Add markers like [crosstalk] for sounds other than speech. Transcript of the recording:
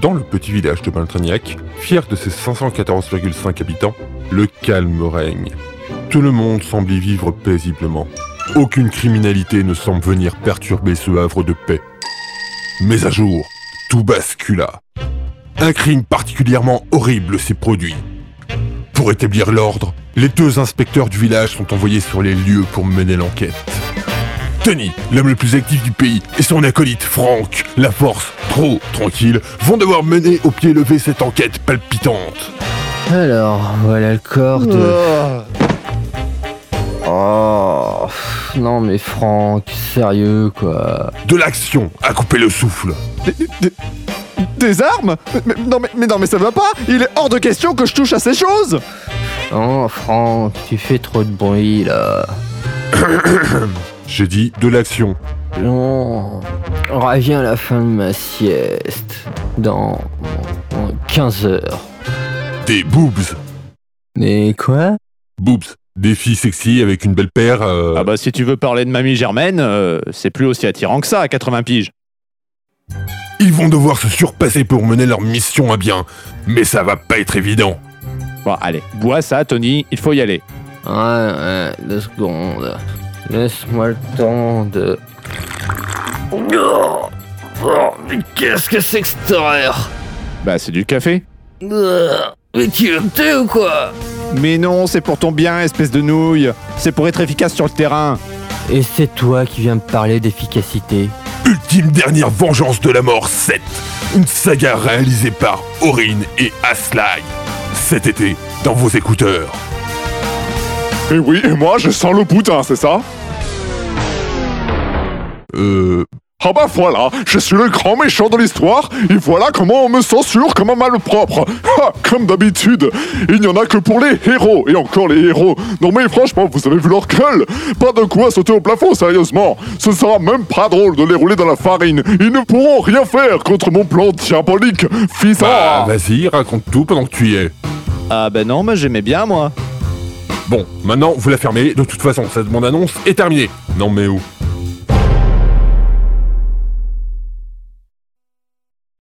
Dans le petit village de Baltrignac, fier de ses 514,5 habitants, le calme règne. Tout le monde semble y vivre paisiblement. Aucune criminalité ne semble venir perturber ce havre de paix. Mais à jour, tout bascula. Un crime particulièrement horrible s'est produit. Pour établir l'ordre, les deux inspecteurs du village sont envoyés sur les lieux pour mener l'enquête. Tony, l'homme le plus actif du pays, et son acolyte Franck, la force trop tranquille, vont devoir mener au pied levé cette enquête palpitante. Alors, voilà le corps de... Oh, non mais Franck, sérieux quoi. De l'action à couper le souffle. Des armes mais, non, mais, mais non mais ça va pas Il est hors de question que je touche à ces choses Oh Franck, tu fais trop de bruit là. [coughs] J'ai dit de l'action. Non, reviens à la fin de ma sieste. Dans, dans 15 heures. Des boobs. Mais quoi? Boobs. Des filles sexy avec une belle paire. euh, Ah bah si tu veux parler de mamie Germaine, euh, c'est plus aussi attirant que ça à 80 piges. Ils vont devoir se surpasser pour mener leur mission à bien. Mais ça va pas être évident. Bon allez, bois ça Tony, il faut y aller. Ouais, ouais, deux secondes. Laisse-moi le temps de... Oh, mais qu'est-ce que c'est que cette horreur? Bah c'est du café. Mais tu veux me tuer ou quoi? Mais non, c'est pour ton bien, espèce de nouille. C'est pour être efficace sur le terrain. Et c'est toi qui viens me parler d'efficacité Ultime dernière vengeance de la mort 7. Une saga réalisée par Aurine et Aslai. Cet été, dans vos écouteurs. Et oui, et moi je sens le boudin, c'est ça Euh... Ah bah voilà, je suis le grand méchant de l'histoire, et voilà comment on me censure comme un malpropre. Ha, comme d'habitude, il n'y en a que pour les héros, et encore les héros. Non mais franchement, vous avez vu leur gueule Pas de quoi sauter au plafond, sérieusement. Ce ne sera même pas drôle de les rouler dans la farine. Ils ne pourront rien faire contre mon plan diabolique, fils Bah, à... vas-y, raconte tout pendant que tu y es. Ah bah non, mais j'aimais bien moi. Bon, maintenant, vous la fermez. De toute façon, cette bande-annonce est terminée. Non mais où?